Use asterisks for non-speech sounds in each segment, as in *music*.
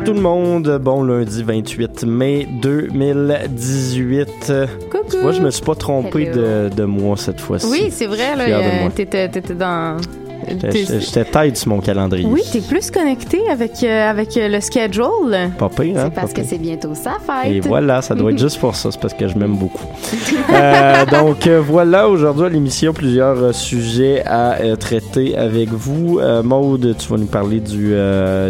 Salut tout le monde, bon lundi 28 mai 2018. Coucou. Tu vois, je me suis pas trompé de, de mois cette fois-ci. Oui, c'est vrai, là, euh, moi. t'étais, t'étais dans... J'étais- tête sur mon calendrier. Oui, t'es plus connecté avec, euh, avec euh, le schedule. Pas pire, hein? C'est parce que c'est bientôt sa fête. Et voilà, ça doit être *laughs* juste pour ça, c'est parce que je m'aime beaucoup. *laughs* Euh, donc voilà, aujourd'hui à l'émission, plusieurs euh, sujets à traiter avec vous. Maude, tu vas nous parler du,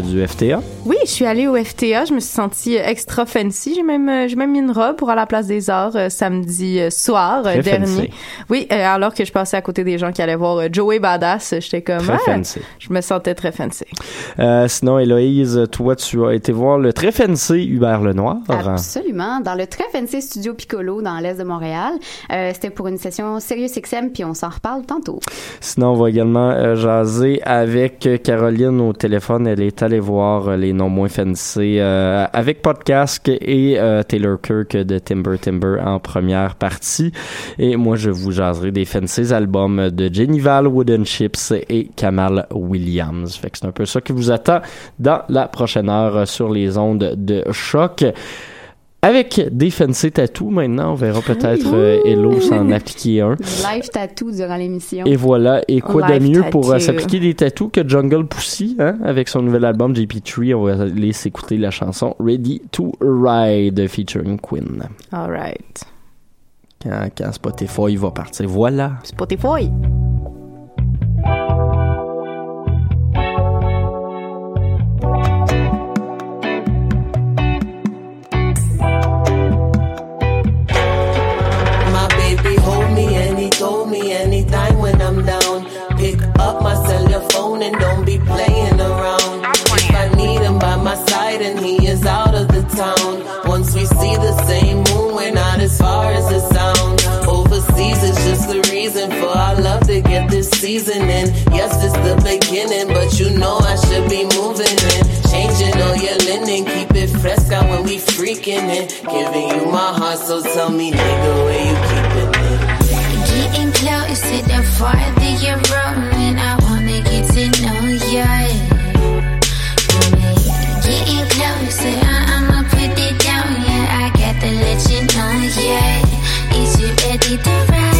du FTA. Oui, je suis allée au FTA, je me suis sentie extra fancy. J'ai même, j'ai même mis une robe pour aller à la place des arts samedi soir Très dernier. fancy. Oui, alors que je passais à côté des gens qui allaient voir Joey Badass, j'étais comme... Très ah, fancy. Je me sentais très fancy. Euh, sinon, Héloïse, toi, tu as été voir le très fancy Hubert Lenoir. Absolument. Dans le très fancy studio Piccolo dans l'est de Montréal. Euh, C'était pour une session Sirius XM, puis on s'en reparle tantôt. Sinon, on va également euh, jaser avec Caroline au téléphone. Elle est allée voir les noms moins fancy euh, avec Podcast et euh, Taylor Kirk de Timber Timber en première partie. Et moi, je vous jaserai des fancy albums de Jenny Val, Wooden Chips et Kamal Williams. Fait que c'est un peu ça qui vous attend dans la prochaine heure sur les ondes de choc. Avec des fancy tattoos maintenant, on verra peut-être euh, Hello s'en *laughs* appliquer un. Live tattoo durant l'émission. Et voilà. Et quoi de mieux pour euh, s'appliquer des tatous que Jungle Pussy, hein, avec son nouvel album JP3. On va aller s'écouter la chanson Ready to Ride featuring Queen. All right. Quand, quand Spotify va partir. Voilà. Spotify. Get this season in. Yes, it's the beginning, but you know I should be moving in. Changing all your linen, keep it fresh out when we freaking it. Giving you my heart, so tell me, nigga, where you keeping it? Getting close the farther you're rolling, I wanna get to know ya. Getting closer, I- I'ma put it down, yeah. I got to let you know, yeah. Is you ready to ride?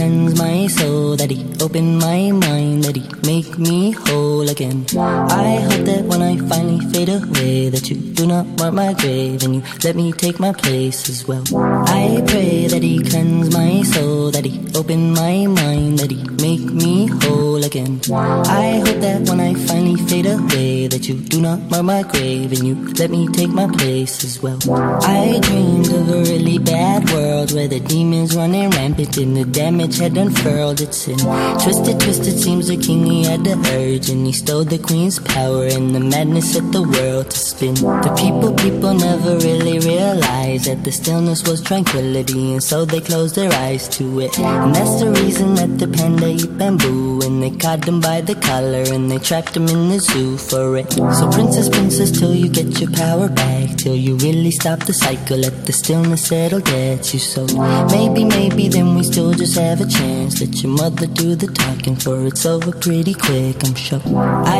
cleanse my soul, that he open my mind, that he make me whole again. I hope that when I finally fade away, that you do not mark my grave and you let me take my place as well. I pray that he cleanse my soul, that he open my mind, that he make me whole again. I hope that when I finally fade away, that you do not mark my grave and you let me take my place as well. I dreamed of a really bad world where the demons running rampant and the damage had unfurled its sin. Twisted, twisted seems the king he had the urge and he stole the queen's power and the madness set the world to spin. The people, people never really realized that the stillness was tranquility and so they closed their eyes to it. And that's the reason that the panda eat bamboo and they caught him by the collar and they trapped him in the zoo for it. So princess, princess, till you get your power back, till you really stop the cycle, let the stillness settle, get you so. Maybe, maybe then we still just have a chance. Let your mother do the talking, for it's over pretty quick, I'm sure.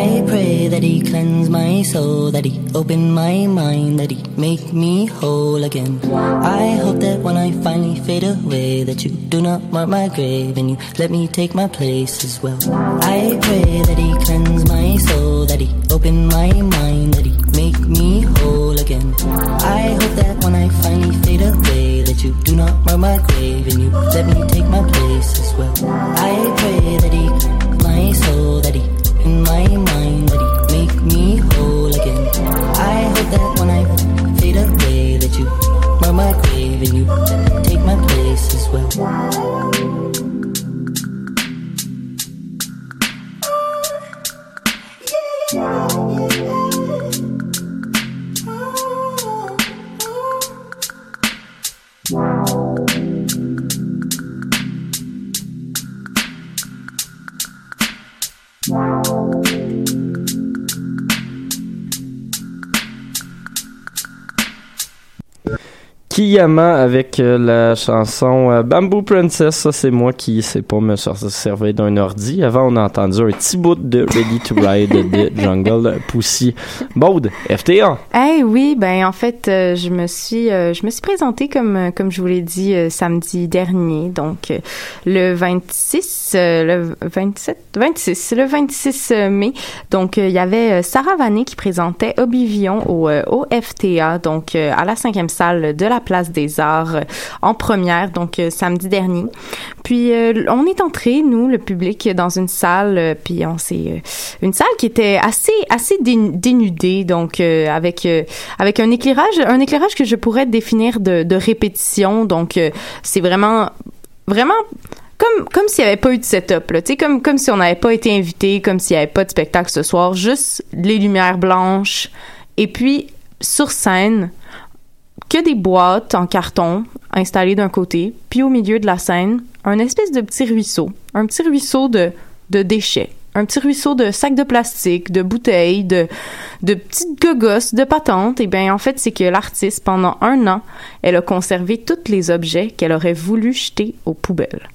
I pray that he cleanse my soul, that he open my mind, that he make me whole again. I hope that when I finally fade away, that you do not mark my grave and you let me take my place as well. I pray that he cleanse my soul, that he open my mind, that he make me whole again. I hope that when I finally fade away, that you do not mark my grave and you let me take my place as well. I pray that he cleanse my soul, that he in my mind, that he make me whole again. I hope that when I fade away, that you mark my grave and you take my place as well. Oh. Kiyama avec euh, la chanson euh, Bamboo Princess. Ça, c'est moi qui sais pas me ser- servir d'un ordi. Avant, on a entendu un petit bout de Ready to Ride de *laughs* Jungle Pussy. Baud, FTA. Eh oui, ben en fait, euh, je me suis euh, je me suis présentée comme euh, comme je vous l'ai dit euh, samedi dernier, donc le 26 euh, le 27 26 le 26 mai. Donc il y avait Sarah Vané qui présentait Oblivion au au FTA donc à la cinquième salle de la place des Arts euh, en première donc euh, samedi dernier. Puis euh, on est entré nous le public dans une salle puis on s'est une salle qui était assez assez dé- dénudée donc avec avec un éclairage un éclairage que je pourrais définir de, répétition. Donc c'est vraiment vraiment comme comme s'il n'y avait pas eu de setup là, tu sais comme comme si on n'avait pas été invité, comme s'il n'y avait pas de spectacle ce soir, juste les lumières blanches. Et puis sur scène que des boîtes en carton installées d'un côté, puis au milieu de la scène, un espèce de petit ruisseau, un petit ruisseau de de déchets, un petit ruisseau de sacs de plastique, de bouteilles, de de petites gogosses, de patentes. Et bien en fait, c'est que l'artiste pendant un an, elle a conservé tous les objets qu'elle aurait voulu jeter aux poubelles.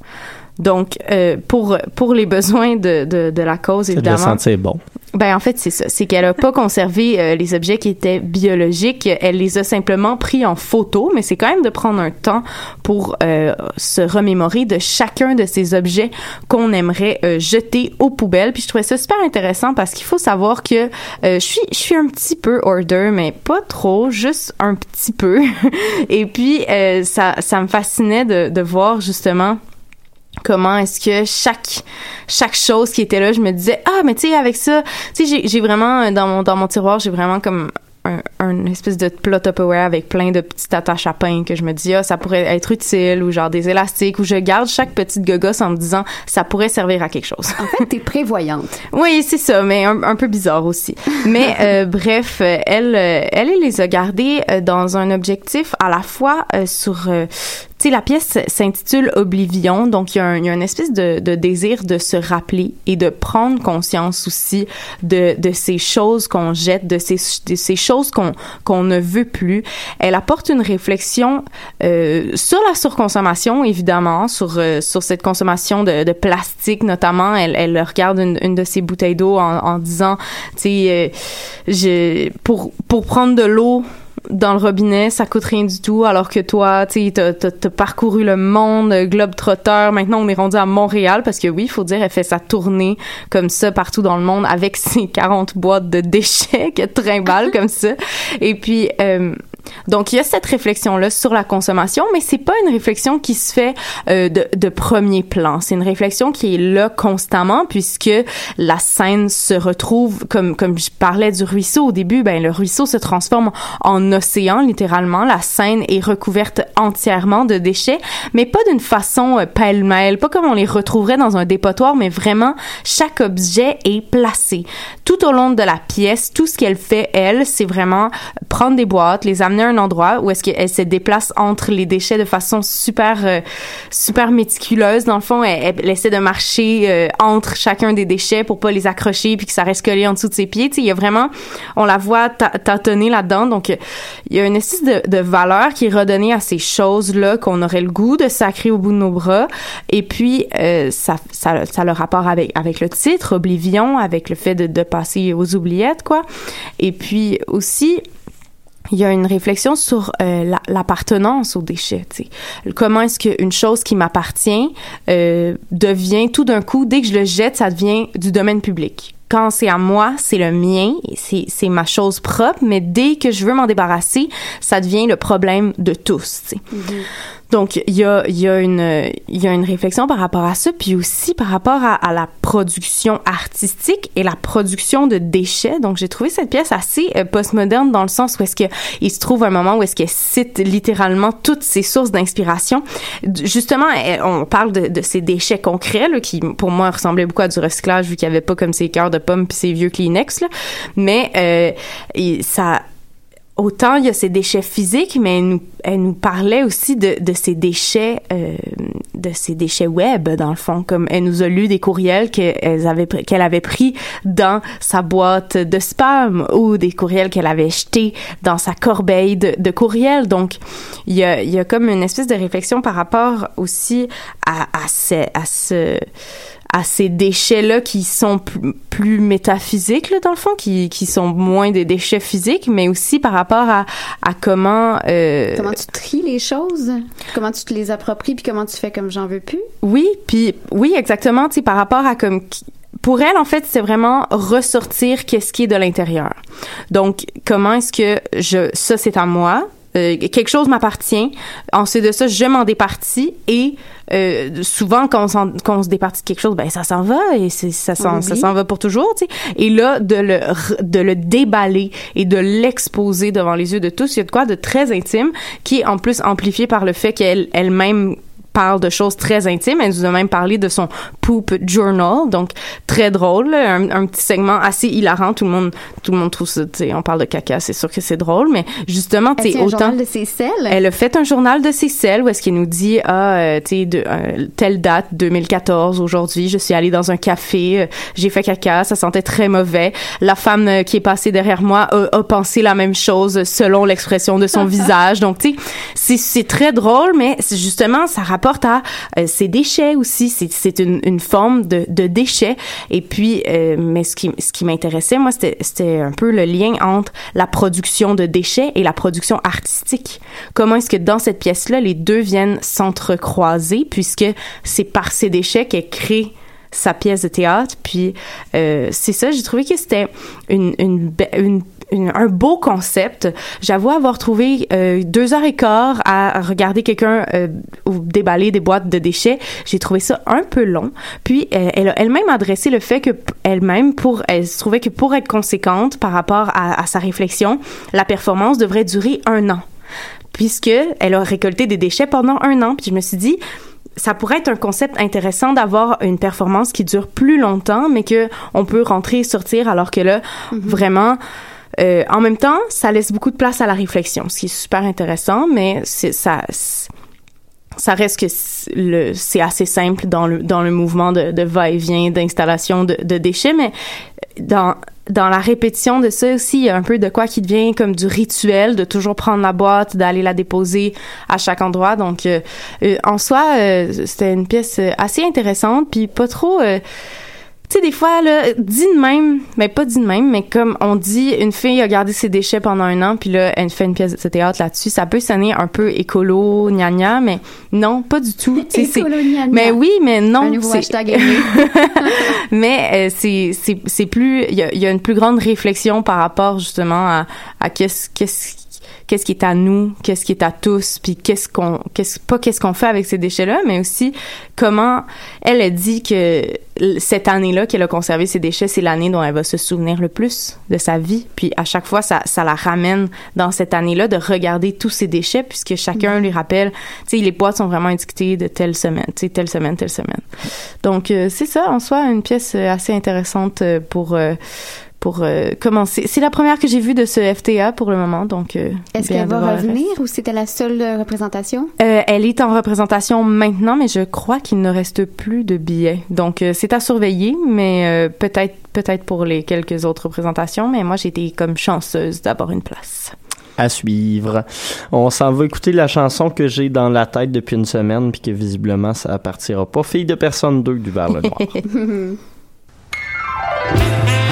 Donc, euh, pour, pour les *laughs* besoins de, de, de la cause, évidemment. sentir bon. Ben en fait c'est ça, c'est qu'elle a pas conservé euh, les objets qui étaient biologiques, elle les a simplement pris en photo, mais c'est quand même de prendre un temps pour euh, se remémorer de chacun de ces objets qu'on aimerait euh, jeter aux poubelles. Puis je trouvais ça super intéressant parce qu'il faut savoir que euh, je suis je suis un petit peu order, mais pas trop, juste un petit peu. *laughs* Et puis euh, ça ça me fascinait de de voir justement comment est-ce que chaque chaque chose qui était là je me disais ah mais tu sais avec ça tu sais j'ai vraiment euh, dans mon dans mon tiroir j'ai vraiment comme un, un espèce de plot Tupperware avec plein de petites attaches à pain que je me dis ah ça pourrait être utile ou genre des élastiques où je garde chaque petite gogosse en me disant ça pourrait servir à quelque chose. En fait, t'es prévoyante. *laughs* Oui, c'est ça, mais un, un peu bizarre aussi. Mais euh, *laughs* bref, elle, euh, elle, elle les a gardés euh, dans un objectif à la fois euh, sur, euh, tu sais, la pièce s'intitule Oblivion, donc il y, a un, y a une espèce de, de désir de se rappeler et de prendre conscience aussi de, de ces choses qu'on jette, de ces, de ces choses qu'on ne veut plus. Elle apporte une réflexion euh, sur la surconsommation, évidemment, sur euh, sur cette consommation de, de plastique notamment. Elle, elle regarde une, une de ses bouteilles d'eau en, en disant, tu sais, euh, pour pour prendre de l'eau dans le robinet, ça coûte rien du tout, alors que toi, tu sais, t'as, parcouru le monde, euh, globe trotteur. Maintenant, on est rendu à Montréal parce que oui, faut dire, elle fait sa tournée comme ça partout dans le monde avec *laughs* ses 40 boîtes de déchets qu'elle trimballe comme ça. Et puis, euh, donc, il y a cette réflexion-là sur la consommation, mais c'est pas une réflexion qui se fait euh, de, de premier plan. C'est une réflexion qui est là constamment puisque la scène se retrouve, comme, comme je parlais du ruisseau au début, ben, le ruisseau se transforme en océan, littéralement. La scène est recouverte entièrement de déchets, mais pas d'une façon euh, pêle-mêle, pas comme on les retrouverait dans un dépotoir, mais vraiment, chaque objet est placé. Tout au long de la pièce, tout ce qu'elle fait, elle, c'est vraiment prendre des boîtes, les amener un endroit où est-ce qu'elle se déplace entre les déchets de façon super euh, super méticuleuse. Dans le fond elle, elle essaie de marcher euh, entre chacun des déchets pour pas les accrocher puis que ça reste collé en dessous de ses pieds. Tu sais il y a vraiment on la voit tâtonner là-dedans. Donc il y a une espèce de, valeur qui est redonnée à ces choses là qu'on aurait le goût de sacrer au bout de nos bras. Et puis euh, ça, ça ça a le rapport avec avec le titre Oblivion avec le fait de, de passer aux oubliettes quoi. Et puis aussi il y a une réflexion sur euh, la- l'appartenance aux déchets. Comment est-ce qu'une chose qui m'appartient euh, devient tout d'un coup, dès que je le jette, ça devient du domaine public. Quand c'est à moi, c'est le mien, c'est ma chose propre, mais dès que je veux m'en débarrasser, ça devient le problème de tous. sais. Donc, il y a, y, a une, y a une réflexion par rapport à ça, puis aussi par rapport à, à la production artistique et la production de déchets. Donc, j'ai trouvé cette pièce assez euh, postmoderne dans le sens où est-ce que il se trouve un moment où est-ce qu'elle cite littéralement toutes ses sources d'inspiration. Justement, on parle de, de ces déchets concrets là, qui, pour moi, ressemblaient beaucoup à du recyclage vu qu'il n'y avait pas comme ces cœurs de pommes puis ces vieux Kleenex. Là. Mais euh, ça autant il y a ces déchets physiques, mais elle nous, elle nous parlait aussi de, de ces déchets, euh, de ces déchets web dans le fond, comme elle nous a lu des courriels qu'elle avait qu'elle avait pris dans sa boîte de spam ou des courriels qu'elle avait jetés dans sa corbeille de, courriels. Donc il y a, il y a comme une espèce de réflexion par rapport aussi à, à, à ce à ces déchets-là qui sont plus, plus métaphysiques, là, dans le fond, qui, qui sont moins des déchets physiques, mais aussi par rapport à, à comment... euh, Comment tu tries les choses? Comment tu te les appropries puis comment tu fais comme j'en veux plus? Oui, puis oui, exactement, tu sais, par rapport à comme pour elle, en fait, c'est vraiment ressortir qu'est-ce qui est de l'intérieur. Donc, comment est-ce que je, ça c'est à moi, euh, quelque chose m'appartient. Ensuite de ça, je m'en départis et euh, souvent quand on, s'en- quand on se départit de quelque chose, ben ça s'en va et c'est, ça s'en, s'en va pour toujours, tu sais. Et là, de le de le déballer et de l'exposer devant les yeux de tous, il y a de quoi de très intime qui est en plus amplifié par le fait qu'elle elle-même parle de choses très intimes. Elle nous a même parlé de son poop journal, donc très drôle, un, un petit segment assez hilarant. Tout le monde, tout le monde trouve ça. On parle de caca, c'est sûr que c'est drôle, mais justement, tu Elle sais, un autant. journal de ses selles? Elle a fait un journal de ses selles où est-ce qu'il nous dit ah euh, tu sais euh, telle date 2014 aujourd'hui je suis allée dans un café euh, j'ai fait caca ça sentait très mauvais la femme qui est passée derrière moi a, a pensé la même chose selon l'expression de son *laughs* visage donc tu sais c'est très drôle mais justement ça rapporte à euh, ces déchets aussi. C'est une, forme de, de déchets. Et puis euh, mais ce qui m'intéressait moi c'était un peu le lien entre la production de déchets et la production artistique. Comment est-ce que dans cette pièce là les deux viennent s'entrecroiser puisque c'est par ces déchets qu'elle crée sa pièce de théâtre. Puis euh, c'est ça j'ai trouvé que c'était une une, une une- un beau concept. J'avoue avoir trouvé euh, deux heures et quart à regarder quelqu'un euh, ou déballer des boîtes de déchets. J'ai trouvé ça un peu long. Puis euh, elle a elle-même adressé le fait que elle-même pour elle se trouvait que pour être conséquente par rapport à, à sa réflexion, la performance devrait durer un an puisque elle a récolté des déchets pendant un an. Puis je me suis dit ça pourrait être un concept intéressant d'avoir une performance qui dure plus longtemps, mais que on peut rentrer et sortir, alors que là, vraiment, euh, en même temps, ça laisse beaucoup de place à la réflexion, ce qui est super intéressant, mais c'est ça. ça reste que le- c'est assez simple dans le, dans le mouvement de, de va-et-vient d'installation de, de déchets, mais dans, dans la répétition de ça aussi, il y a un peu de quoi qui devient comme du rituel, de toujours prendre la boîte, d'aller la déposer à chaque endroit. Donc, euh, euh, en soi, euh, c'était une pièce euh, assez intéressante, puis pas trop... tu sais, des fois, là, dit de même, mais pas dit de même, mais comme on dit, une fille a gardé ses déchets pendant un an, puis là, elle fait une pièce de théâtre là-dessus, ça peut sonner un peu écolo, gna gna, mais non, pas du tout. Écolo, gna gna. Mais oui, mais non. Un hashtag *laughs* *laughs* mais euh, c'est c'est c'est plus il y y a une plus grande réflexion par rapport justement à à qu'est-ce qu'est-ce qu'est-ce qui est à nous, qu'est-ce qui est à tous, puis qu'est-ce qu'on qu'est-ce pas qu'est-ce qu'on fait avec ces déchets-là, mais aussi comment elle a dit que cette année-là qu'elle a conservé ses déchets, c'est l'année dont elle va se souvenir le plus de sa vie, puis à chaque fois ça ça la ramène dans cette année-là de regarder tous ces déchets puisque chacun lui rappelle, tu sais les boîtes sont vraiment étiquetées de telle semaine, tu sais telle semaine, telle semaine. Donc euh, c'est ça en soi une pièce euh, assez intéressante euh, pour euh, pour euh, commencer. C'est la première que j'ai vue de ce FTA pour le moment, donc. euh, Est-ce qu'elle va revenir ou c'était la seule euh, représentation? Euh, elle est en représentation maintenant, mais je crois qu'il ne reste plus de billets. Donc euh, c'est à surveiller, mais euh, peut-être peut-être pour les quelques autres représentations. Mais moi j'ai été comme chanceuse d'avoir une place. À suivre. On s'en va écouter la chanson que j'ai dans la tête depuis une semaine, puis que visiblement ça partira pas. Fille de personne 2 du Vers le Noir. *laughs* *laughs*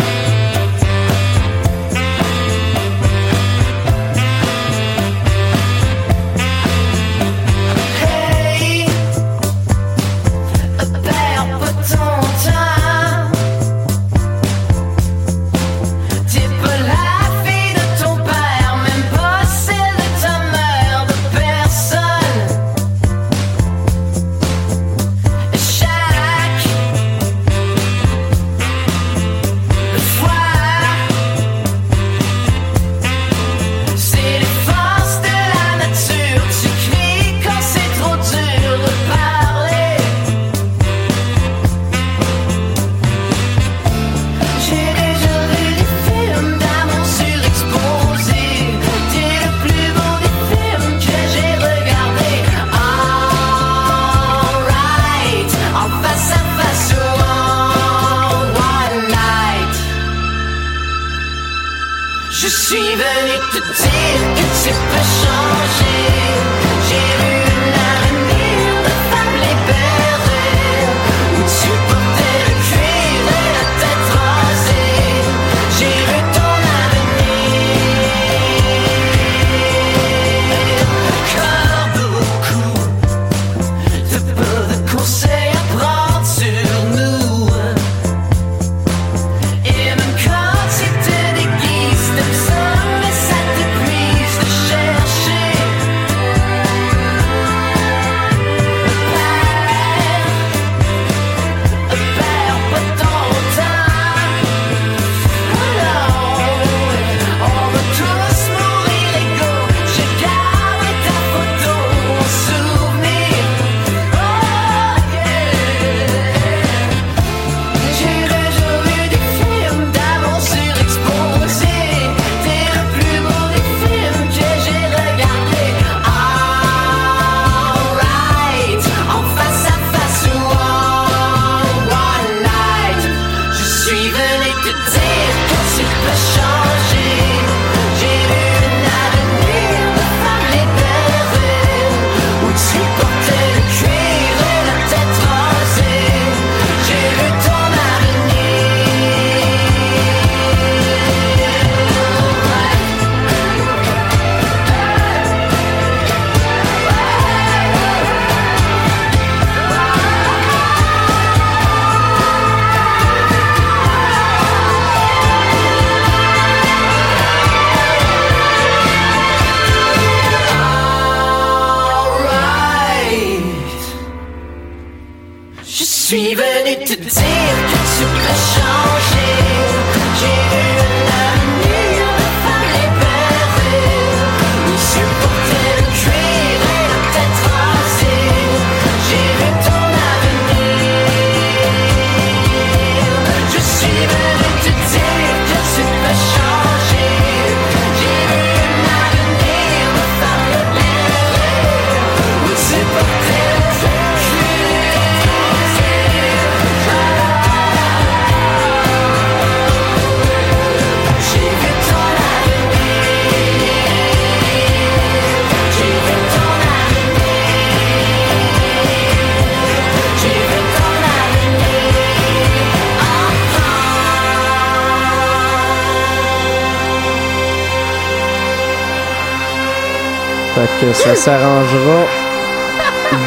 que ça s'arrangera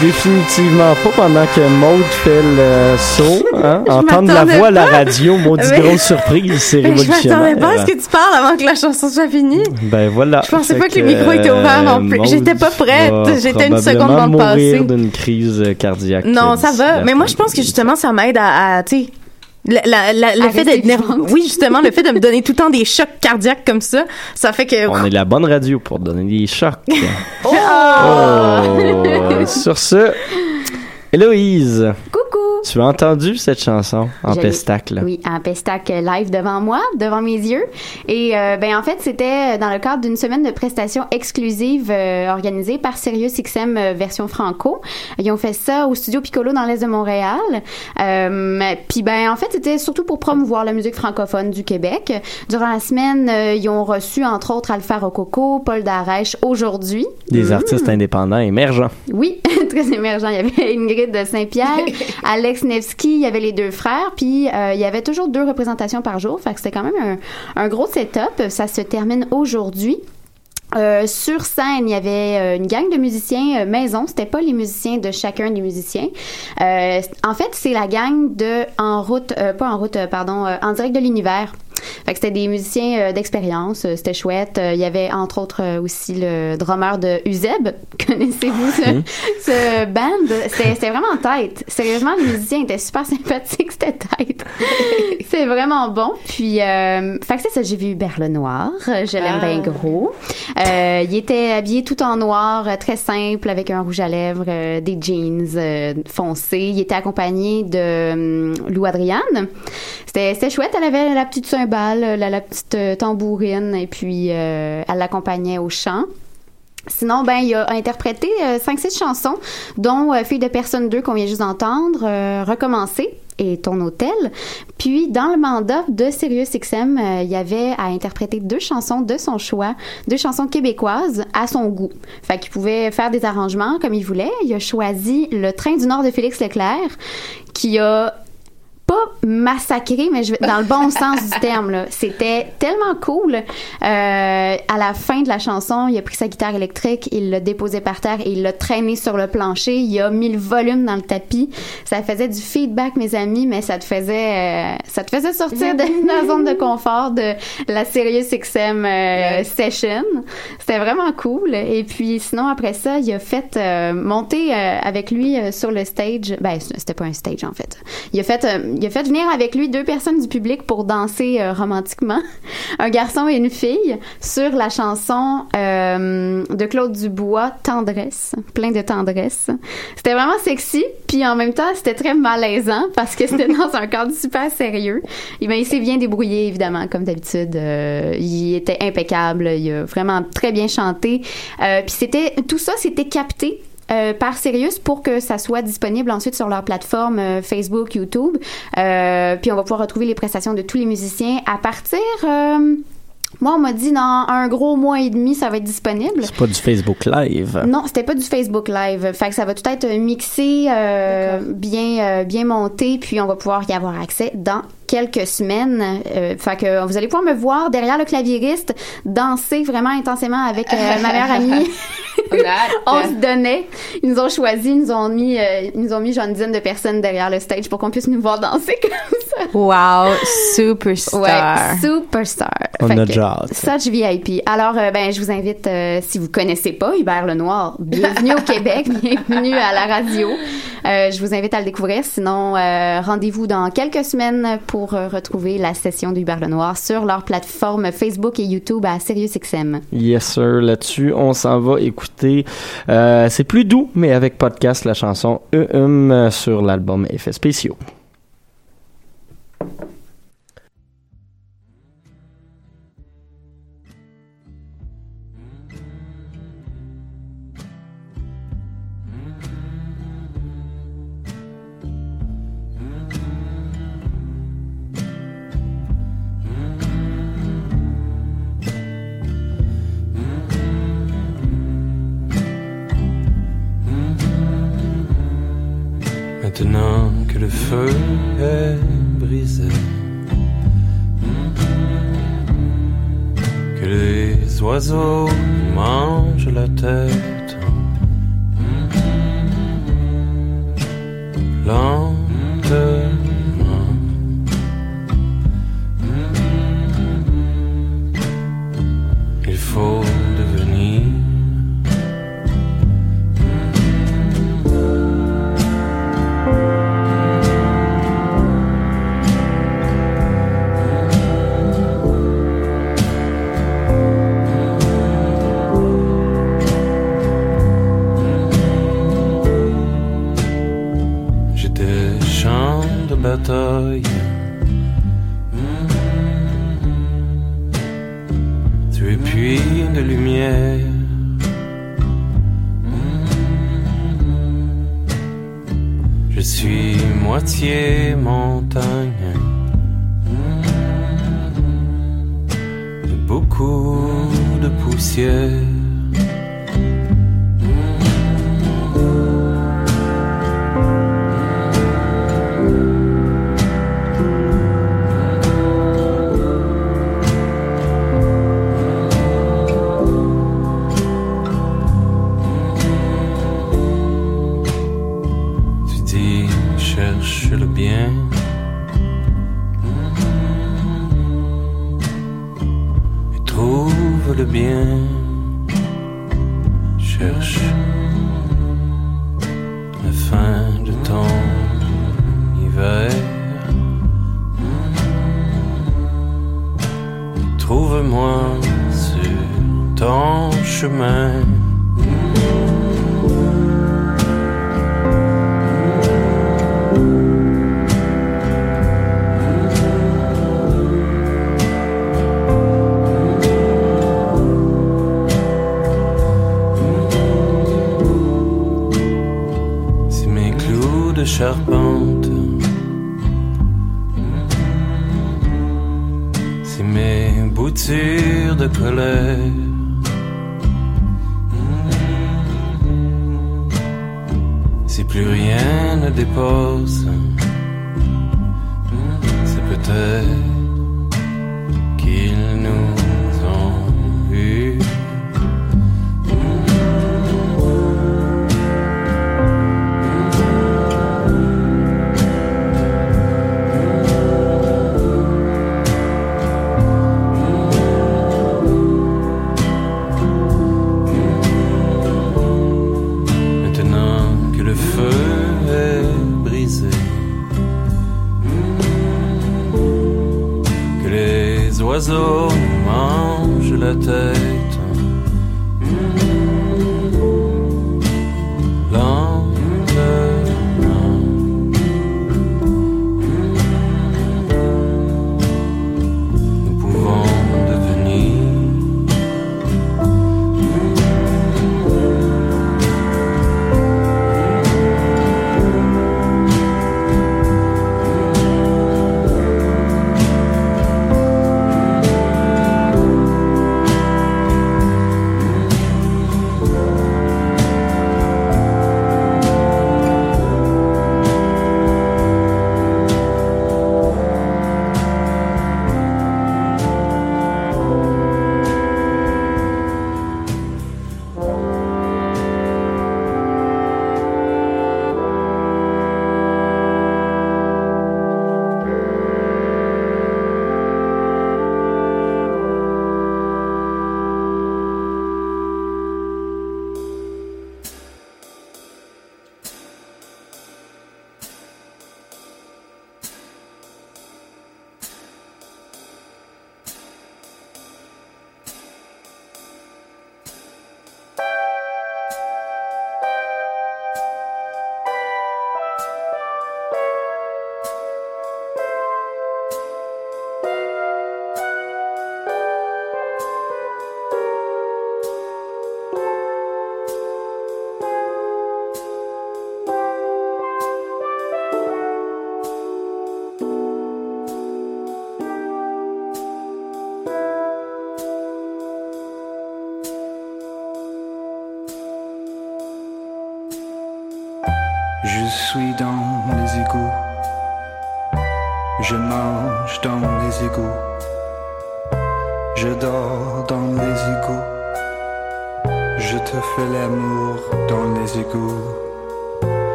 définitivement pas pendant que Maud fait le saut. Hein? Je Entendre la voix à la radio, maudite Mais- grosse surprise, c'est Je révolutionnaire. m'attendais pas à ce que tu parles avant que la chanson soit finie. Ben voilà. Je pensais Fait pas que le micro était ouvert non plus. Maud J'étais pas prête. J'étais une seconde dans le passé. mourir d'une crise cardiaque. Non, ça va. Mais moi, je pense que justement, ça m'aide à, à, tu sais, la- la- la- le fait d'être nerveux. Oui, justement, le fait de me donner tout le temps des chocs cardiaques comme ça, ça fait que. On est la bonne radio pour donner des chocs. *laughs* Oh! Oh! Sur ce, Héloïse, Coucou! Tu as entendu cette chanson en pestacle? Oui, en pestac live devant moi, devant mes yeux. Et euh, ben en fait, c'était dans le cadre d'une semaine de prestations exclusives euh, organisée par SiriusXM euh, version franco. Ils ont fait ça au studio Piccolo dans l'est de Montréal. Euh, Puis ben en fait, c'était surtout pour promouvoir la musique francophone du Québec. Durant la semaine, euh, ils ont reçu entre autres Alpha Rococo, Paul Darèche aujourd'hui. Des artistes indépendants émergents. Oui, *laughs* très émergent. Il y avait Ingrid de Saint-Pierre, Alex *laughs* Nevsky, il y avait les deux frères, puis euh, il y avait toujours deux représentations par jour. Fait c'était quand même un, gros setup. Ça se termine aujourd'hui. Euh, sur scène, il y avait euh, une gang de musiciens maison. C'était pas les musiciens de chacun des musiciens. En fait, c'est la gang de En route, pas En route, pardon, En direct de l'univers. Fait que c'était des musiciens euh, d'expérience. Euh, C'était chouette. Euh, il y avait entre autres aussi le drummer de Uzeb. *laughs* Connaissez-vous ce, ce band? C'était vraiment tête. Sérieusement, les musiciens étaient super sympathiques. C'était tête. *laughs* C'est vraiment bon. Puis, euh, fait que c'est ça. J'ai vu Hubert Lenoir. Euh, Je l'aime Ah. bien gros. Euh, il était habillé tout en noir, très simple, avec un rouge à lèvres, euh, des jeans euh, foncés. Il était accompagné de hum, Lou Adriane. C'était chouette. Elle avait la petite la, petite euh, tambourine, et puis euh, elle l'accompagnait au chant. Sinon, ben, il a interprété 5-6 chansons, dont euh, Fille de personne 2 qu'on vient juste d'entendre, euh, Recommencer et Ton hôtel. Puis, dans le mandat de SiriusXM, euh, il y avait à interpréter deux chansons de son choix, deux chansons québécoises à son goût. Fait qu'il pouvait faire des arrangements comme il voulait. Il a choisi Le Train du Nord de Félix Leclerc, qui a pas massacré, mais je vais- dans le bon *laughs* sens du terme. là. C'était tellement cool. Euh, à la fin de la chanson, il a pris sa guitare électrique, il l'a déposé par terre et il l'a traîné sur le plancher. Il a mis le volume dans le tapis. Ça faisait du feedback, mes amis, mais ça te faisait, euh, ça te faisait sortir de *laughs* la zone de confort de la Serious XM euh, session. C'était vraiment cool. Et puis sinon après ça, il a fait euh, monter avec lui sur le stage. Ben c'était pas un stage en fait. Il a fait, euh, il a fait venir avec lui deux personnes du public pour danser euh, romantiquement, *laughs* un garçon et une fille, sur la chanson euh, de Claude Dubois, Tendresse, plein de tendresse. C'était vraiment sexy, puis en même temps c'était très malaisant parce que c'était *laughs* dans un cadre super sérieux. Et ben, il s'est bien débrouillé évidemment comme d'habitude. Euh, il était impeccable, il a vraiment très bien chanté. Puis c'était tout ça, c'était capté euh, par Sirius pour que ça soit disponible ensuite sur leur plateforme euh, Facebook, YouTube. Euh, puis on va pouvoir retrouver les prestations de tous les musiciens à partir. Euh, moi, on m'a dit dans un gros mois et demi, ça va être disponible. C'est pas du Facebook Live. Non, c'était pas du Facebook Live. Fait que ça va tout être mixé, euh, bien, euh, bien monté, puis on va pouvoir y avoir accès dans quelques semaines. Euh, fait que vous allez pouvoir me voir derrière le clavieriste danser vraiment intensément avec euh, ma meilleure *laughs* amie. on se donnait. Ils nous ont choisi, ils nous ont mis, euh, ils nous ont mis genre une dizaine de personnes derrière le stage pour qu'on puisse nous voir danser. Wow, superstar. Ouais, superstar. On Fait a déjà. Such VIP. Alors, euh, ben, je vous invite, euh, si vous connaissez pas Hubert Lenoir, bienvenue au *laughs* Québec, bienvenue à la radio. Euh, je vous invite à le découvrir. Sinon, euh, rendez-vous dans quelques semaines pour euh, retrouver la session d'Hubert Lenoir sur leur plateforme Facebook et YouTube à SiriusXM. Yes, sir. Là-dessus, on s'en va écouter. euh, c'est plus doux, mais avec podcast, la chanson E-Hum sur l'album Effets spéciaux. Thank you. de lumière. Je suis moitié montagne. Beaucoup de poussière.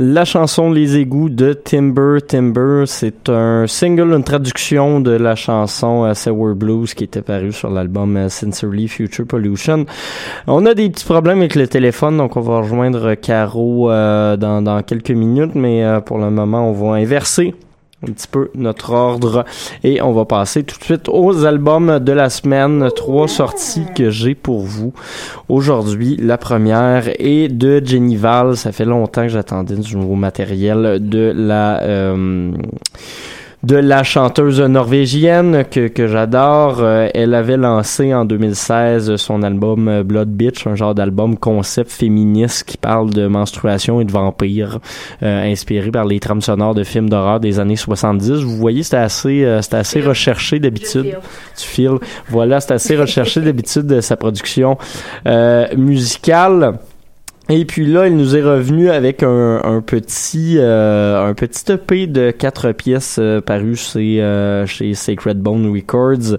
La chanson Les égouts de Timber Timber, c'est un single, une traduction de la chanson euh, Sour Blues qui était parue sur l'album euh, Sincerely Future Pollution. On a des petits problèmes avec le téléphone, donc on va rejoindre Caro euh, dans, dans quelques minutes, mais pour le moment, on va inverser un petit peu notre ordre et on va passer tout de suite aux albums de la semaine. Trois sorties que j'ai pour vous aujourd'hui. La première est de Jenny Val. Ça fait longtemps que j'attendais du nouveau matériel de la euh, de la chanteuse norvégienne que, que j'adore. Euh, elle avait lancé en 2016 son album euh, Blood Bitch, un genre d'album concept féministe qui parle de menstruation et de vampires, euh, inspiré par les trames sonores de films d'horreur des années 70. Vous voyez, c'était assez, euh, c'était assez recherché d'habitude. Tu files. Voilà, c'est assez recherché d'habitude de sa production euh, musicale. Et puis là, il nous est revenu avec un, petit euh, un petit EP de quatre pièces euh, paru chez, euh, chez Sacred Bone Records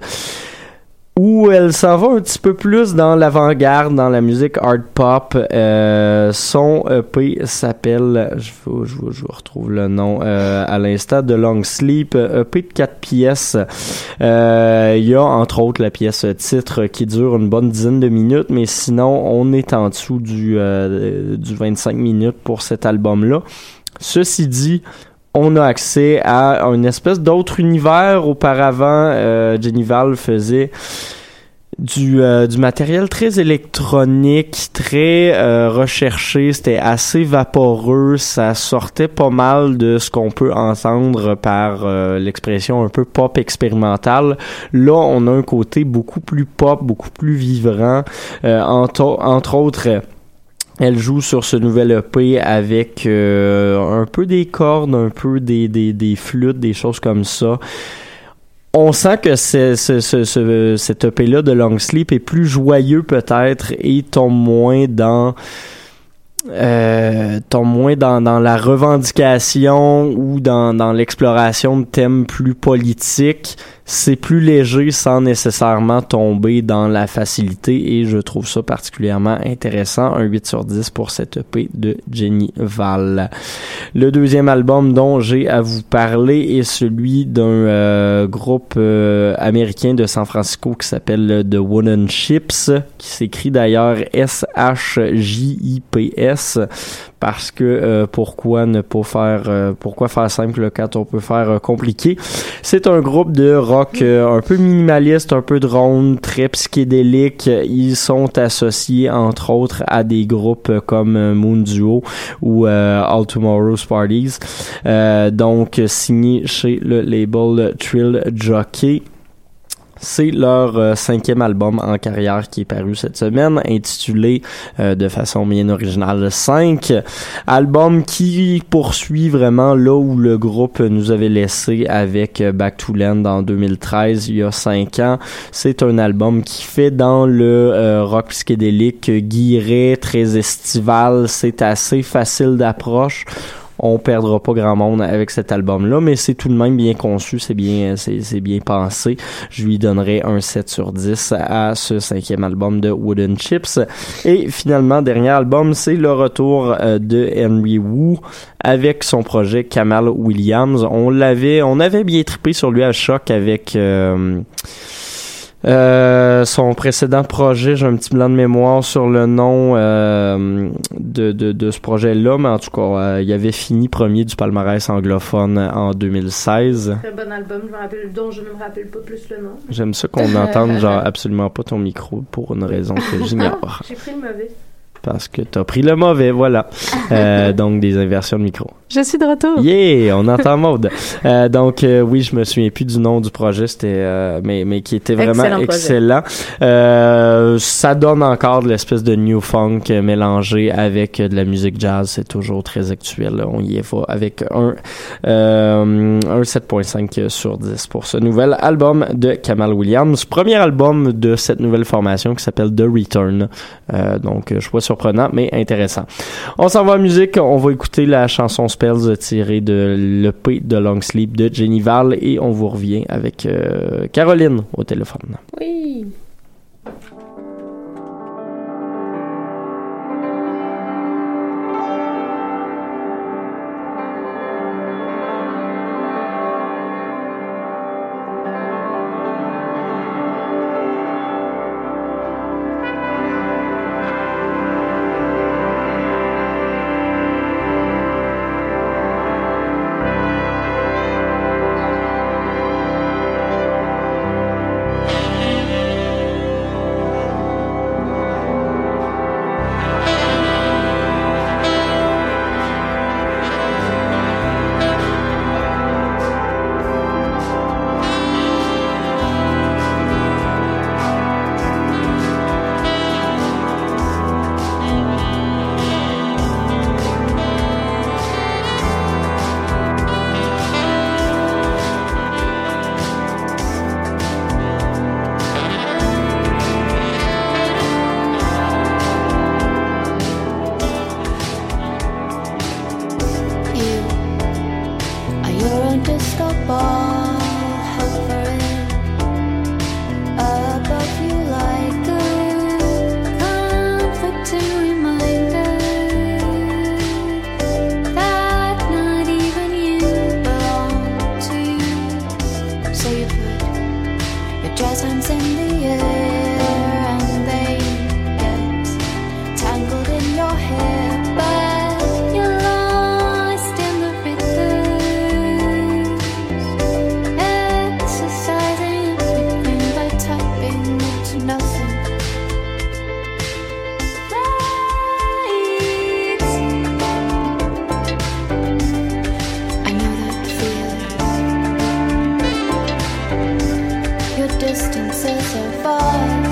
où elle s'en va un petit peu plus dans l'avant-garde, dans la musique hard pop. Euh, son EP s'appelle, je vous, retrouve le nom euh, à l'instant, de Long Sleep, EP de quatre pièces. Euh, Il y a entre autres la pièce titre qui dure une bonne dizaine de minutes, mais sinon on est en dessous euh, du 25 minutes pour cet album-là. Ceci dit, on a accès à une espèce d'autre univers. Auparavant, euh, faisait du, euh, du matériel très électronique, très euh, recherché, c'était assez vaporeux, ça sortait pas mal de ce qu'on peut entendre par euh, l'expression un peu pop expérimentale. Là, on a un côté beaucoup plus pop, beaucoup plus vivant, euh, entre autres... elle joue sur ce nouvel EP avec euh, un peu des cordes, un peu des, des, des flûtes, des choses comme ça. On sent que ce, ce, ce, cet EP-là de Long Sleep est plus joyeux peut-être et tombe moins dans euh, tombe moins dans, dans la revendication ou dans, dans l'exploration de thèmes plus politiques. C'est plus léger sans nécessairement tomber dans la facilité et je trouve ça particulièrement intéressant. Un 8 sur 10 pour cette EP de Jenny Val. Le deuxième album dont j'ai à vous parler est celui d'un euh, groupe euh, américain de San Francisco qui s'appelle The Wooden Ships, qui s'écrit d'ailleurs S-H-J-I-P-S parce que euh, pourquoi ne pas faire euh, pourquoi faire simple quand on peut faire euh, compliqué c'est un groupe de rock euh, un peu minimaliste, un peu drone, très psychédélique. Ils sont associés entre autres à des groupes comme euh, Moon Duo ou euh, All Tomorrow's Parties. Euh, donc signé chez le label Trill Jockey. C'est leur euh, cinquième album en carrière qui est paru cette semaine, intitulé euh, de façon bien originale 5. Album qui poursuit vraiment là où le groupe nous avait laissé avec euh, Back to Land en 2013, il y a 5 ans. C'est un album qui fait dans le rock psychédélique guiré, très estival. C'est assez facile d'approche on perdra pas grand monde avec cet album là mais c'est tout de même bien conçu c'est bien c'est c'est bien pensé. Je lui donnerai un 7 sur 10 à ce cinquième album de Wooden Chips. Et finalement dernier album c'est le retour euh, de Henry Wu avec son projet Kamal Williams. On l'avait on avait bien trippé sur lui à choc avec euh, euh, son précédent projet, j'ai un petit blanc de mémoire sur le nom euh, de, de, de ce projet-là, mais en tout cas, euh, il avait fini premier du palmarès anglophone en 2016. Très bon album, je me rappelle, dont je ne me rappelle pas plus le nom. J'aime ça qu'on n'entende *laughs* genre absolument pas ton micro pour une raison que j'ignore. J'ai pris le mauvais. Parce que t'as pris le mauvais, voilà. *laughs* Donc des inversions de micro. Je suis de retour. Yeah, on entend *laughs* mode. Euh, donc euh, oui, je me souviens plus du nom du projet, c'était euh, mais mais qui était vraiment Excellent excellent. Euh, ça donne encore de l'espèce de new funk euh, mélangé avec euh, de la musique jazz, c'est toujours très actuel. là. On y est va avec un euh, un 7.5 sur 10 pour ce nouvel album de Kamal Williams, premier album de cette nouvelle formation qui s'appelle The Return. Euh, donc choix surprenant mais intéressant. On s'en va en musique, on va écouter la chanson Spells tirée de l'EP de Long Sleep de Jenny Val et on vous revient avec euh, Caroline au téléphone. Oui. distances are far.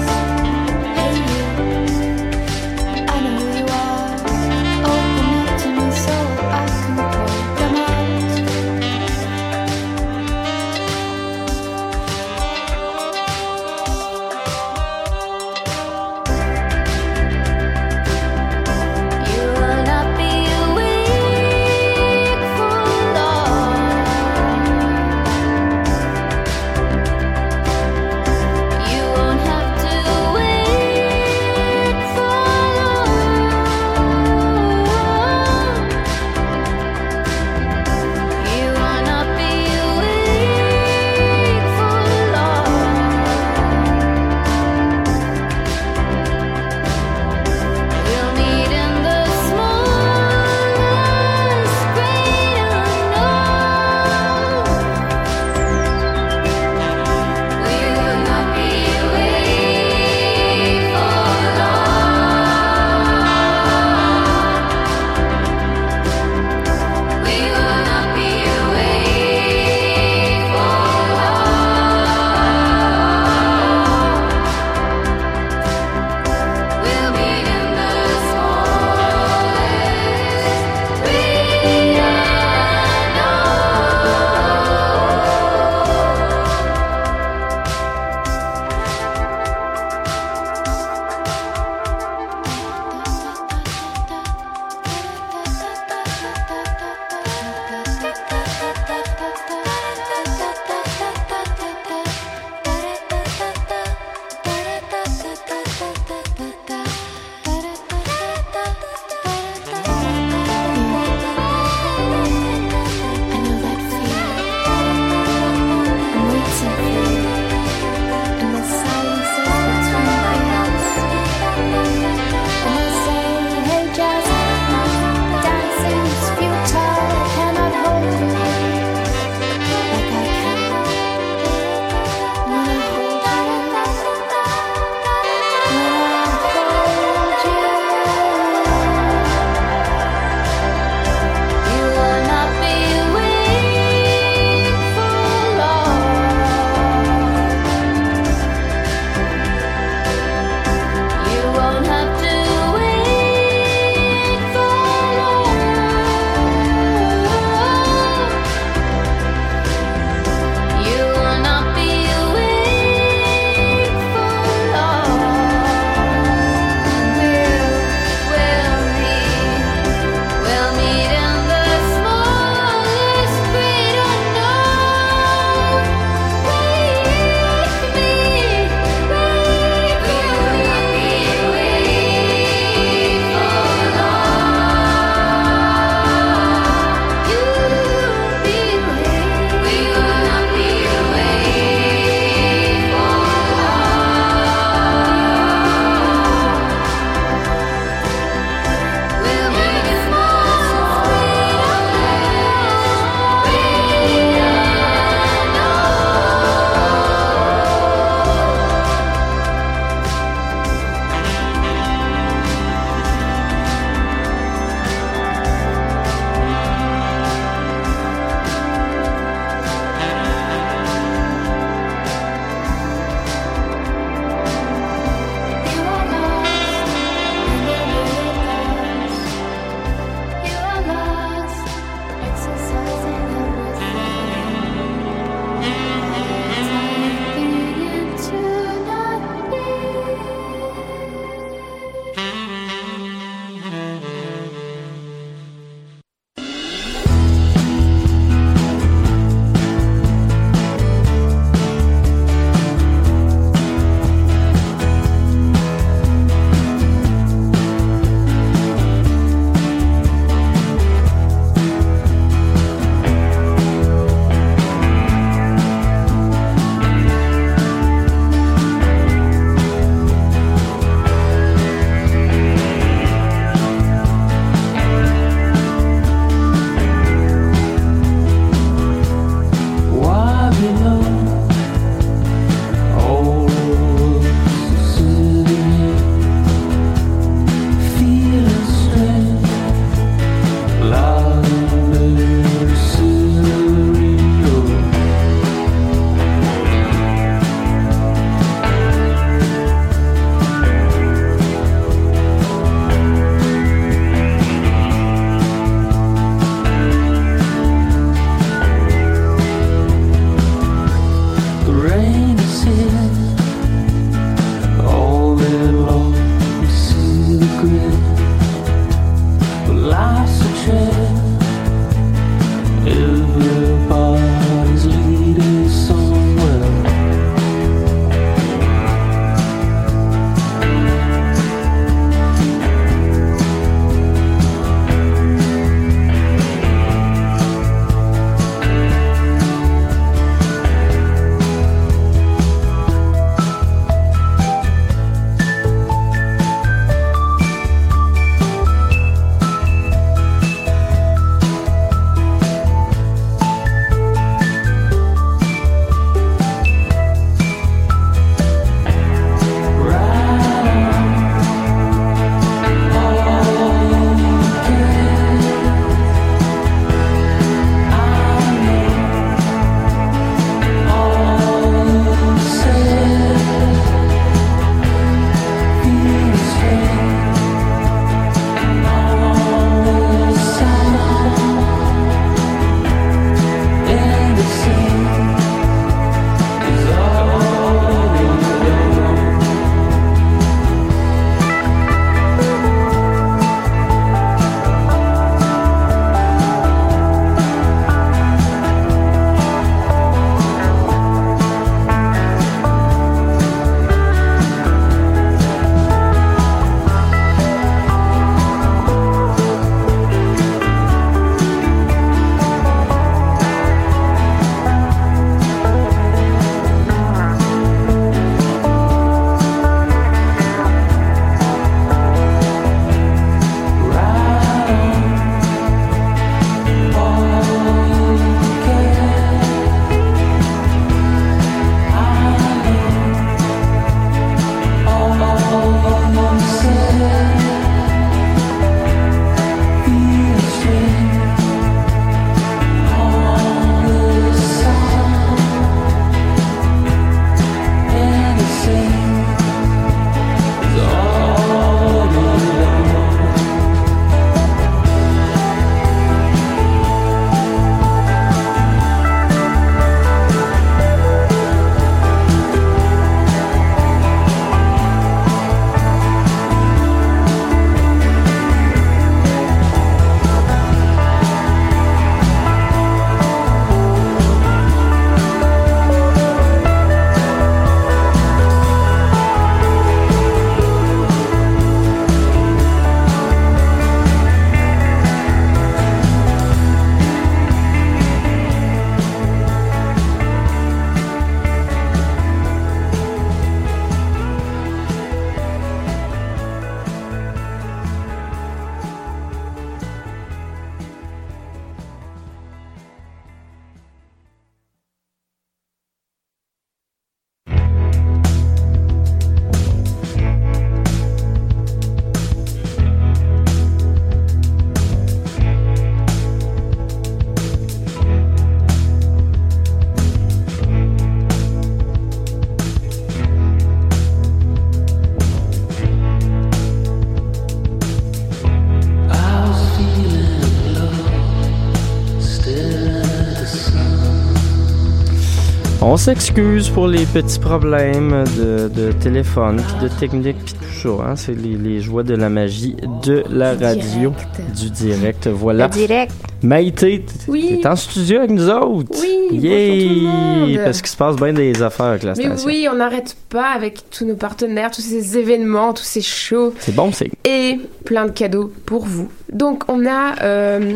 S'excuse pour les petits problèmes de, de téléphone, de technique, puis tout ça. Hein? C'est les, les joies de la magie de la Du radio, du direct. Voilà. Le direct. Maïté, Oui. t'es en studio avec nous autres. Oui, Yay! bonjour tout le monde. Parce qu'il se passe bien des affaires avec la Mais station. oui, on n'arrête pas avec tous nos partenaires, tous ces événements, tous ces shows C'est bon, c'est. et plein de cadeaux pour vous. Donc on a, euh,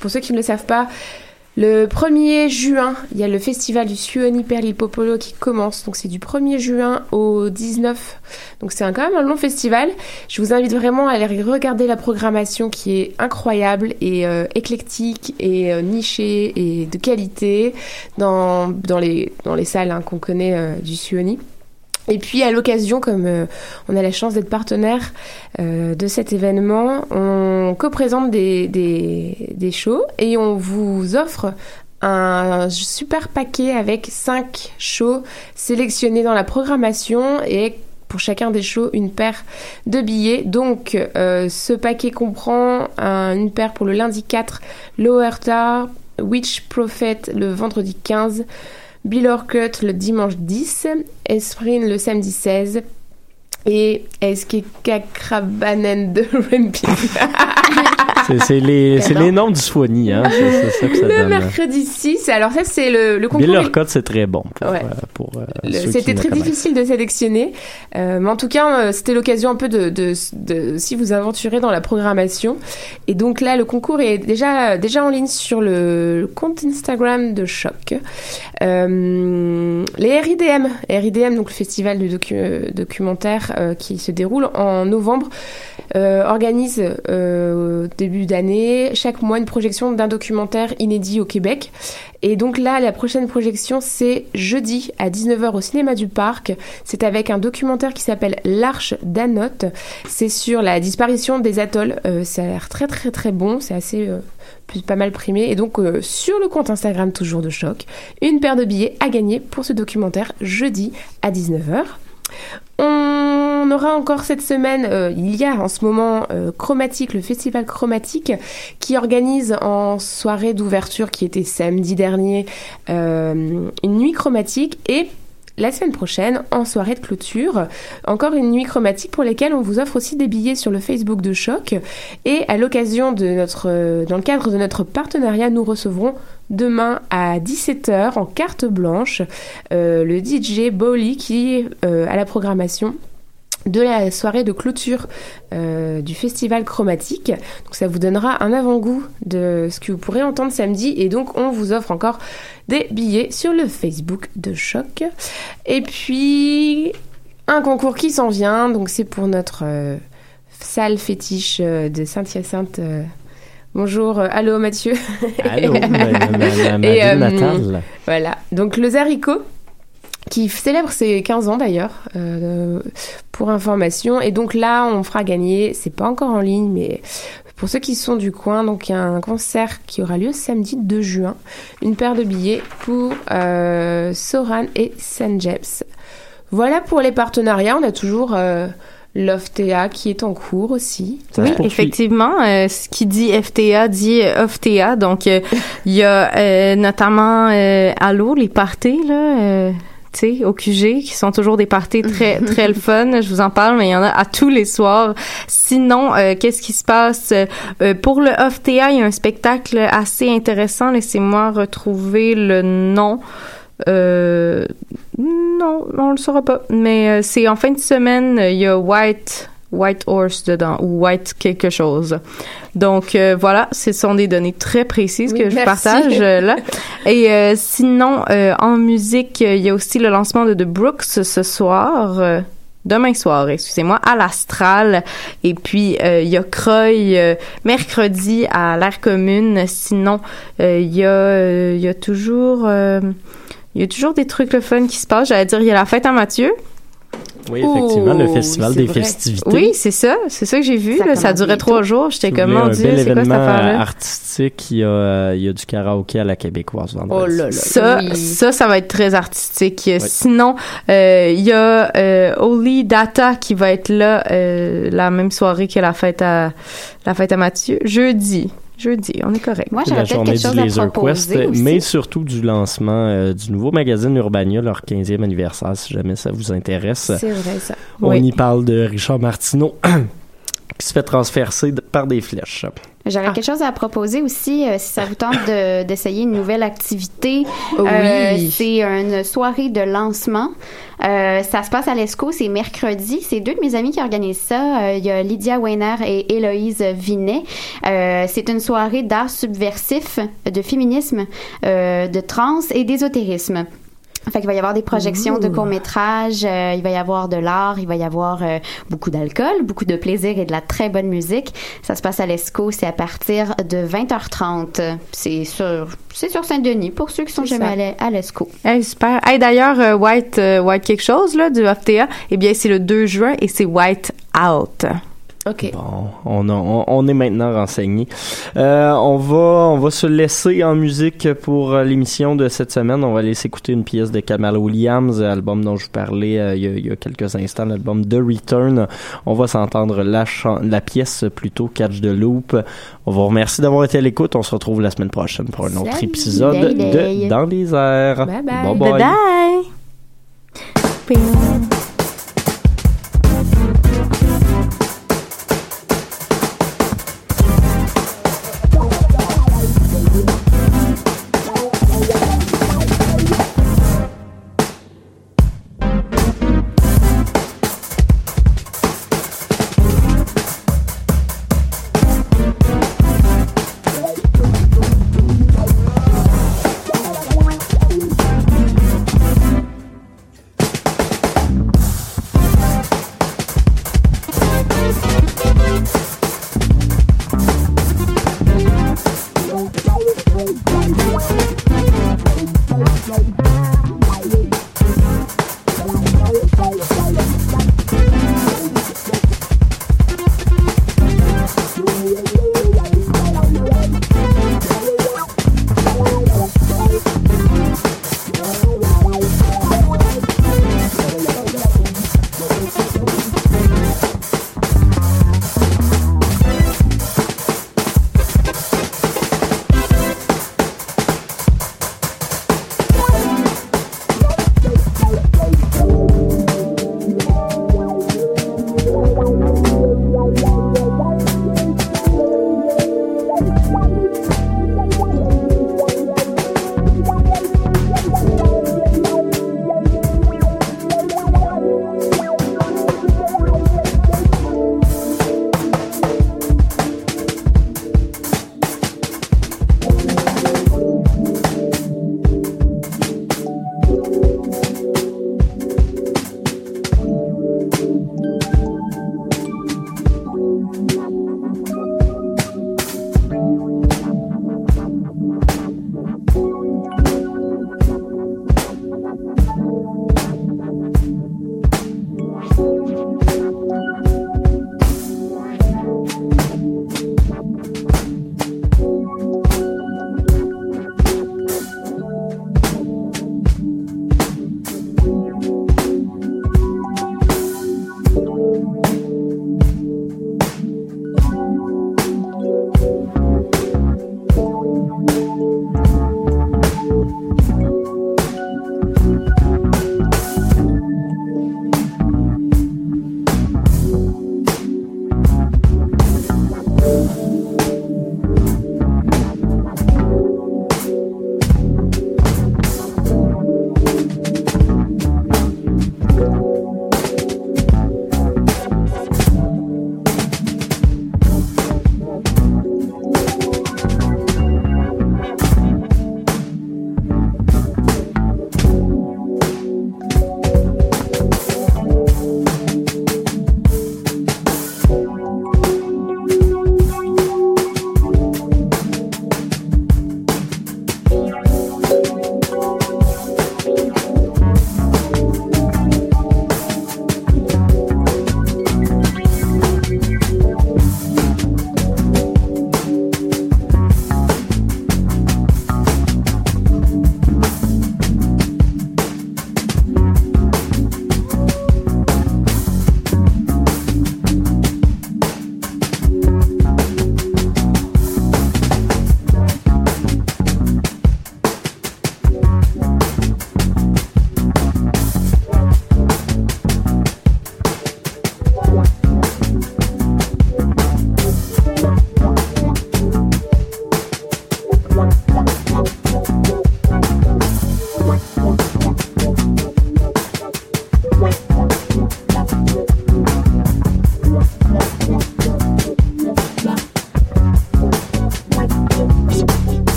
pour ceux qui ne le savent pas, le 1er juin, il y a le festival du Suoni per il Popolo qui commence. Donc c'est du 1er juin au 19. Donc c'est quand même un long festival. Je vous invite vraiment à aller regarder la programmation qui est incroyable et euh, éclectique et euh, nichée et de qualité dans, dans, les, dans les salles hein, qu'on connaît euh, du Suoni. Et puis à l'occasion, comme euh, on a la chance d'être partenaire euh, de cet événement, on co-présente des, des, des shows et on vous offre un super paquet avec cinq shows sélectionnés dans la programmation et pour chacun des shows une paire de billets. Donc euh, ce paquet comprend un- une paire pour le lundi 4, Lowerta, Witch Prophet le vendredi 15, Bill Orcutt le dimanche 10, Esprit le samedi 16, Et est-ce que Kakrabanen de *laughs* C'est- les, les noms du soigny, hein. C'est ça que ça Le donne. mercredi 6. Alors ça, c'est le, le concours. Bill Orcott, c'est très bon pour, Ouais. euh, pour euh, C'était très difficile de sélectionner, Euh, mais en tout cas, c'était l'occasion un peu de, de, de si vous aventurez dans la programmation. Et donc là, le concours est déjà déjà en ligne sur le, le compte Instagram de Choc. Les RIDM, RIDM, donc le festival du docu- documentaire qui se déroule en novembre, euh, organise euh, au début d'année chaque mois une projection d'un documentaire inédit au Québec. Et donc là, la prochaine projection, c'est jeudi à 19h au cinéma du Parc. C'est avec un documentaire qui s'appelle L'Arche d'Anote. C'est sur la disparition des atolls. Euh, ça a l'air très très très bon. C'est assez euh, pas mal primé. Et donc euh, sur le compte Instagram toujours de choc, une paire de billets à gagner pour ce documentaire jeudi à 19h. On aura encore cette semaine, euh, il y a en ce moment euh, Chromatique, le festival Chromatique, qui organise en soirée d'ouverture qui était samedi dernier euh, une nuit chromatique et la semaine prochaine, en soirée de clôture, encore une nuit chromatique pour lesquelles on vous offre aussi des billets sur le Facebook de Choc. Et à l'occasion de notre, dans le cadre de notre partenariat, nous recevrons demain à 17h en carte blanche le DJ Bowley qui est euh, à la programmation de la soirée de clôture euh, du festival chromatique. Donc ça vous donnera un avant-goût de ce que vous pourrez entendre samedi et donc on vous offre encore des billets sur le Facebook de Choc. Et puis un concours qui s'en vient, donc c'est pour notre euh, salle fétiche euh, de Saint-Hyacinthe. euh, Bonjour, euh, allô Mathieu. Allô, *laughs* Et, euh. Voilà, donc le Zarico, qui célèbre ses 15 ans d'ailleurs, euh, pour information. Et donc là, on fera gagner, c'est pas encore en ligne, mais pour ceux qui sont du coin, donc il y a un concert qui aura lieu samedi 2 juin, une paire de billets pour euh, Soran et Saint James. Voilà pour les partenariats, on a toujours euh, l'OFTA qui est en cours aussi. Oui, effectivement. euh, ce qui dit FTA dit euh, OFTA. Donc, euh, il y a euh, notamment euh, Allo, les parties, là. Sais, au QG, qui sont toujours des parties très, très le fun. Je vous en parle, mais il y en a à tous les soirs. Sinon, euh, qu'est-ce qui se passe? Euh, pour le OFTA, il y a un spectacle assez intéressant. Laissez-moi retrouver le nom. Euh, non, on le saura pas. Mais euh, c'est en fin de semaine, il y a White White Horse dedans ou White quelque chose. Donc euh, voilà, ce sont des données très précises Oui, que je merci. partage euh, là. *laughs* Et euh, sinon, en musique, il y a aussi le lancement de The Brooks ce soir. Demain soir, excusez-moi, à l'Astral. Et puis, il y a euh, mercredi à l'Air Commune. Sinon, il y, a, il y a toujours... il y a toujours des trucs le fun qui se passent. J'allais dire, il y a la fête à Mathieu. Oui, effectivement, le Oh, festival c'est des vrai. festivités. Oui, c'est ça. C'est ça que j'ai vu. Ça là. Ça durait trois jours. J'étais comme, mon Dieu, c'est quoi cette événement affaire-là? artistique, il y, a, il y a du karaoké à la québécoise vendredi. Ça, ça, ça va être très artistique. Sinon, euh, il y a euh, Oli Data qui va être là euh, la même soirée que la fête à la fête à Mathieu. Jeudi. Jeudi, on est correct. Moi, la peut-être journée quelque chose du à Laser proposer Quest, aussi. mais surtout du lancement euh, du nouveau magazine Urbania, leur 15e anniversaire, si jamais ça vous intéresse. C'est vrai ça. On Oui. y parle de Richard Martineau, *clears throat* qui se fait transpercer par des flèches. J'aurais quelque chose à proposer aussi, euh, si ça vous tente de- *laughs* d'essayer une nouvelle activité. Oui. Euh, c'est une soirée de lancement. Euh, ça se passe à l'ESCO, c'est mercredi. C'est deux de mes amis qui organisent ça. Euh, Il y a Lydia Weiner et Héloïse Vinet. Euh, c'est une soirée d'art subversif, de féminisme, euh, de trans et d'ésotérisme. Fait qu'il va y avoir des projections de courts-métrages, euh, il va y avoir de l'art, il va y avoir euh, beaucoup d'alcool, beaucoup de plaisir et de la très bonne musique. Ça se passe à l'ESCO, c'est à partir de 20h30. C'est sur, c'est sur Saint-Denis pour ceux qui sont jamais allés à l'ESCO. Hey, super. Hey, d'ailleurs, euh, White, euh, White quelque chose, là, du FTA, eh bien, c'est le 2 juin et c'est White Out. Ok. Bon, on, a- on, on est maintenant renseigné. Euh, on va on va se laisser en musique pour euh, l'émission de cette semaine. On va laisser écouter une pièce de Kamal Williams, album dont je vous parlais euh, il, y a, il y a quelques instants, l'album The Return. On va s'entendre la, pièce plutôt Catch the Loop. On vous remercie d'avoir été à l'écoute. On se retrouve la semaine prochaine pour un autre épisode day, day. de Dans les airs. Bye bye. bye. Bye bye.